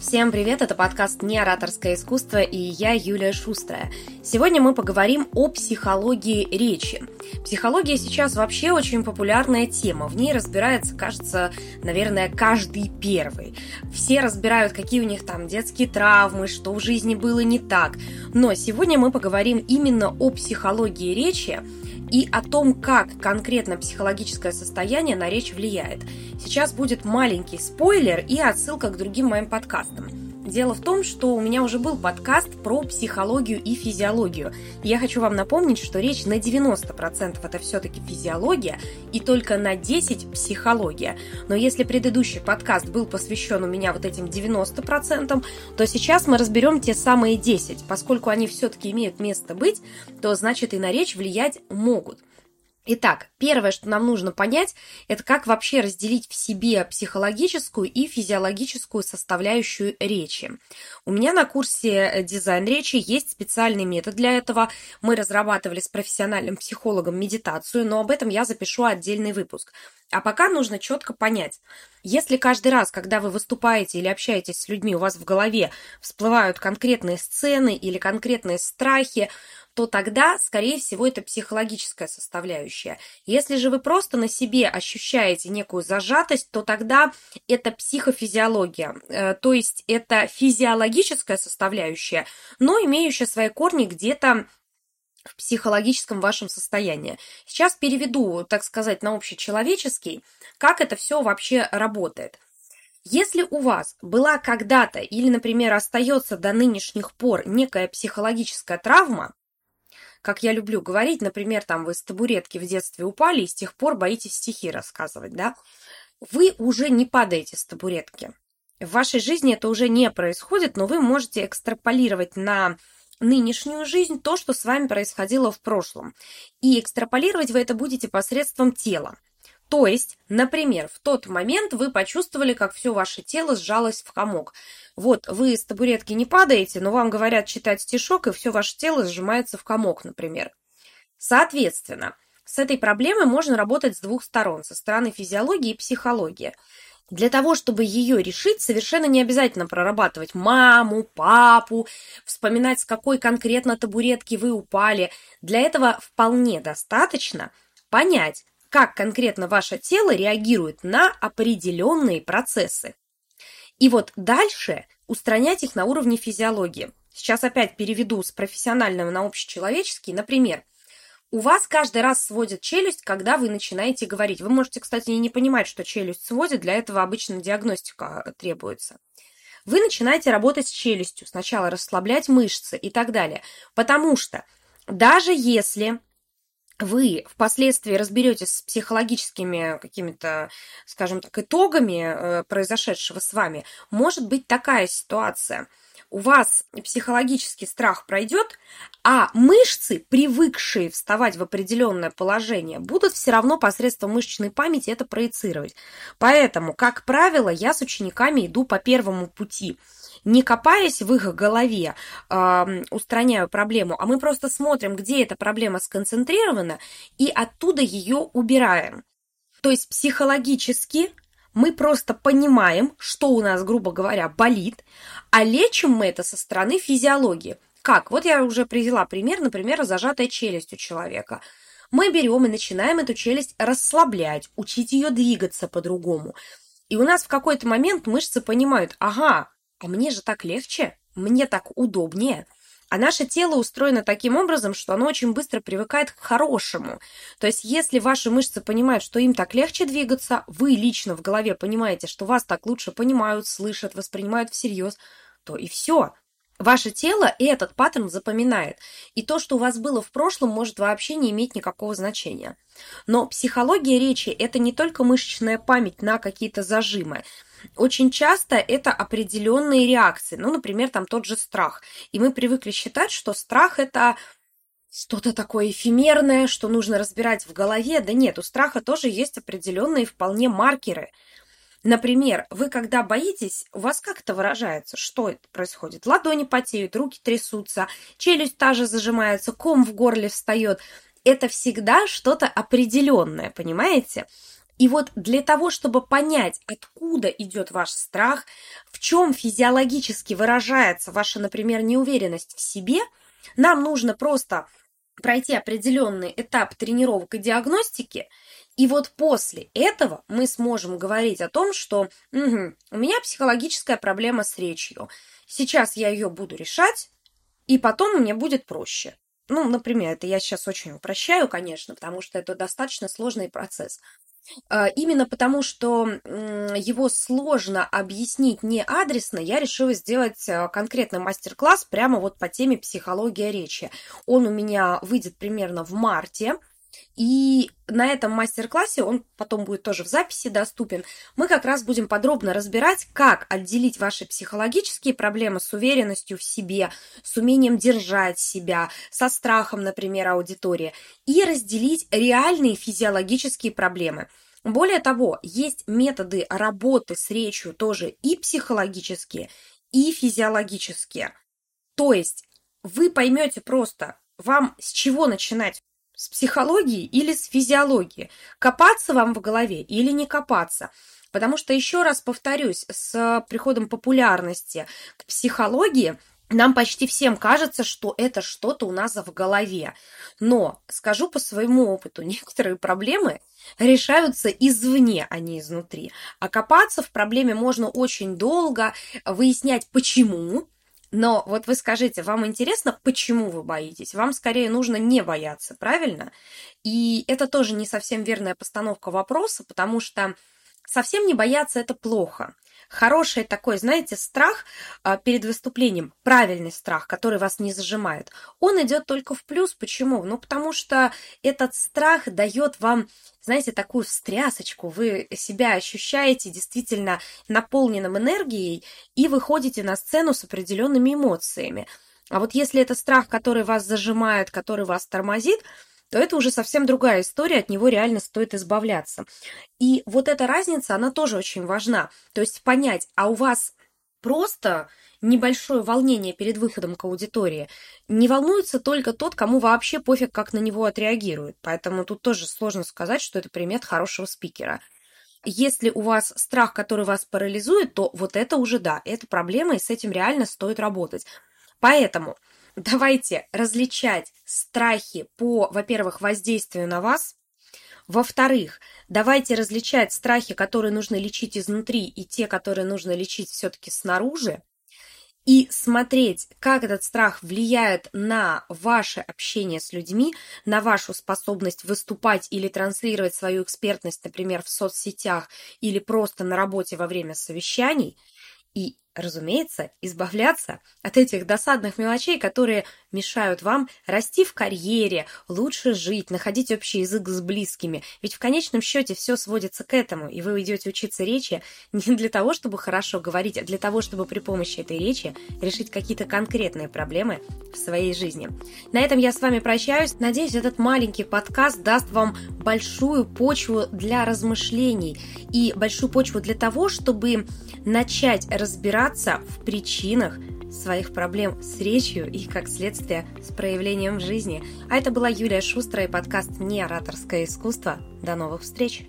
Всем привет, это подкаст «Не ораторское искусство» и я, Юлия Шустрая. Сегодня мы поговорим о психологии речи. Психология сейчас вообще очень популярная тема. В ней разбирается, кажется, наверное, каждый первый. Все разбирают, какие у них там детские травмы, что в жизни было не так. Но сегодня мы поговорим именно о психологии речи, и о том, как конкретно психологическое состояние на речь влияет. Сейчас будет маленький спойлер и отсылка к другим моим подкастам. Дело в том, что у меня уже был подкаст про психологию и физиологию. Я хочу вам напомнить, что речь на 90% это все-таки физиология и только на 10% психология. Но если предыдущий подкаст был посвящен у меня вот этим 90%, то сейчас мы разберем те самые 10. Поскольку они все-таки имеют место быть, то значит и на речь влиять могут. Итак, первое, что нам нужно понять, это как вообще разделить в себе психологическую и физиологическую составляющую речи. У меня на курсе э, дизайн речи есть специальный метод для этого. Мы разрабатывали с профессиональным психологом медитацию, но об этом я запишу отдельный выпуск. А пока нужно четко понять, если каждый раз, когда вы выступаете или общаетесь с людьми, у вас в голове всплывают конкретные сцены или конкретные страхи, то тогда, скорее всего, это психологическая составляющая. Если же вы просто на себе ощущаете некую зажатость, то тогда это психофизиология, э, то есть это физиологическая составляющая, но имеющая свои корни где-то в психологическом вашем состоянии. Сейчас переведу, так сказать, на общечеловеческий, как это все вообще работает. Если у вас была когда-то или, например, остается до нынешних пор некая психологическая травма, как я люблю говорить, например, там вы с табуретки в детстве упали и с тех пор боитесь стихи рассказывать, да, вы уже не падаете с табуретки. В вашей жизни это уже не происходит, но вы можете экстраполировать на нынешнюю жизнь то, что с вами происходило в прошлом. И экстраполировать вы это будете посредством тела. То есть, например, в тот момент вы почувствовали, как все ваше тело сжалось в комок. Вот, вы с табуретки не падаете, но вам говорят читать стишок, и все ваше тело сжимается в комок, например. Соответственно, с этой проблемой можно работать с двух сторон, со стороны физиологии и психологии. Для того, чтобы ее решить, совершенно не обязательно прорабатывать маму, папу, вспоминать, с какой конкретно табуретки вы упали. Для этого вполне достаточно понять, как конкретно ваше тело реагирует на определенные процессы. И вот дальше устранять их на уровне физиологии. Сейчас опять переведу с профессионального на общечеловеческий. Например, у вас каждый раз сводит челюсть, когда вы начинаете говорить. Вы можете, кстати, и не понимать, что челюсть сводит, для этого обычно диагностика требуется. Вы начинаете работать с челюстью, сначала расслаблять мышцы и так далее. Потому что даже если вы впоследствии разберетесь с психологическими какими-то, скажем так, итогами э, произошедшего с вами, может быть такая ситуация. У вас психологический страх пройдет, а мышцы, привыкшие вставать в определенное положение, будут все равно посредством мышечной памяти это проецировать. Поэтому, как правило, я с учениками иду по первому пути – не копаясь в их голове, э, устраняю проблему, а мы просто смотрим, где эта проблема сконцентрирована, и оттуда ее убираем. То есть психологически мы просто понимаем, что у нас, грубо говоря, болит, а лечим мы это со стороны физиологии. Как? Вот я уже привела пример, например, зажатая челюсть у человека. Мы берем и начинаем эту челюсть расслаблять, учить ее двигаться по-другому. И у нас в какой-то момент мышцы понимают, ага, а мне же так легче, мне так удобнее. А наше тело устроено таким образом, что оно очень быстро привыкает к хорошему. То есть, если ваши мышцы понимают, что им так легче двигаться, вы лично в голове понимаете, что вас так лучше понимают, слышат, воспринимают всерьез, то и все. Ваше тело и этот паттерн запоминает. И то, что у вас было в прошлом, может вообще не иметь никакого значения. Но психология речи – это не только мышечная память на какие-то зажимы. Очень часто это определенные реакции. Ну, например, там тот же страх. И мы привыкли считать, что страх – это что-то такое эфемерное, что нужно разбирать в голове. Да нет, у страха тоже есть определенные вполне маркеры – Например, вы когда боитесь, у вас как это выражается? Что это происходит? Ладони потеют, руки трясутся, челюсть та же зажимается, ком в горле встает. Это всегда что-то определенное, понимаете? И вот для того, чтобы понять, откуда идет ваш страх, в чем физиологически выражается ваша, например, неуверенность в себе, нам нужно просто пройти определенный этап тренировок и диагностики, и вот после этого мы сможем говорить о том, что угу, у меня психологическая проблема с речью. Сейчас я ее буду решать, и потом мне будет проще. Ну, например, это я сейчас очень упрощаю, конечно, потому что это достаточно сложный процесс. А, именно потому, что его сложно объяснить не адресно, я решила сделать а, конкретный мастер-класс прямо вот по теме психология речи. Он у меня выйдет примерно в марте. И на этом мастер-классе, он потом будет тоже в записи доступен, мы как раз будем подробно разбирать, как отделить ваши психологические проблемы с уверенностью в себе, с умением держать себя, со страхом, например, аудитории, и разделить реальные физиологические проблемы. Более того, есть методы работы с речью тоже и психологические, и физиологические. То есть вы поймете просто, вам с чего начинать с психологии или с физиологии? Копаться вам в голове или не копаться? Потому что, еще раз повторюсь, с приходом популярности к психологии нам почти всем кажется, что это что-то у нас в голове. Но, скажу по своему опыту, некоторые проблемы решаются извне, а не изнутри. А копаться в проблеме можно очень долго, выяснять почему, но вот вы скажите, вам интересно, почему вы боитесь? Вам скорее нужно не бояться, правильно? И это тоже не совсем верная постановка вопроса, потому что совсем не бояться это плохо хороший такой, знаете, страх а, перед выступлением, правильный страх, который вас не зажимает, он идет только в плюс. Почему? Ну, потому что этот страх дает вам, знаете, такую встрясочку. Вы себя ощущаете действительно наполненным энергией и выходите на сцену с определенными эмоциями. А вот если это страх, который вас зажимает, который вас тормозит, то это уже совсем другая история, от него реально стоит избавляться. И вот эта разница, она тоже очень важна. То есть понять, а у вас просто небольшое волнение перед выходом к аудитории. Не волнуется только тот, кому вообще пофиг, как на него отреагирует. Поэтому тут тоже сложно сказать, что это примет хорошего спикера. Если у вас страх, который вас парализует, то вот это уже да, это проблема, и с этим реально стоит работать. Поэтому давайте различать страхи по, во-первых, воздействию на вас, во-вторых, давайте различать страхи, которые нужно лечить изнутри, и те, которые нужно лечить все-таки снаружи, и смотреть, как этот страх влияет на ваше общение с людьми, на вашу способность выступать или транслировать свою экспертность, например, в соцсетях или просто на работе во время совещаний, и разумеется, избавляться от этих досадных мелочей, которые мешают вам расти в карьере, лучше жить, находить общий язык с близкими. Ведь в конечном счете все сводится к этому, и вы идете учиться речи не для того, чтобы хорошо говорить, а для того, чтобы при помощи этой речи решить какие-то конкретные проблемы в своей жизни. На этом я с вами прощаюсь. Надеюсь, этот маленький подкаст даст вам большую почву для размышлений и большую почву для того, чтобы начать разбираться в причинах своих проблем с речью и, как следствие, с проявлением в жизни. А это была Юлия Шустрая и подкаст «Не ораторское искусство». До новых встреч!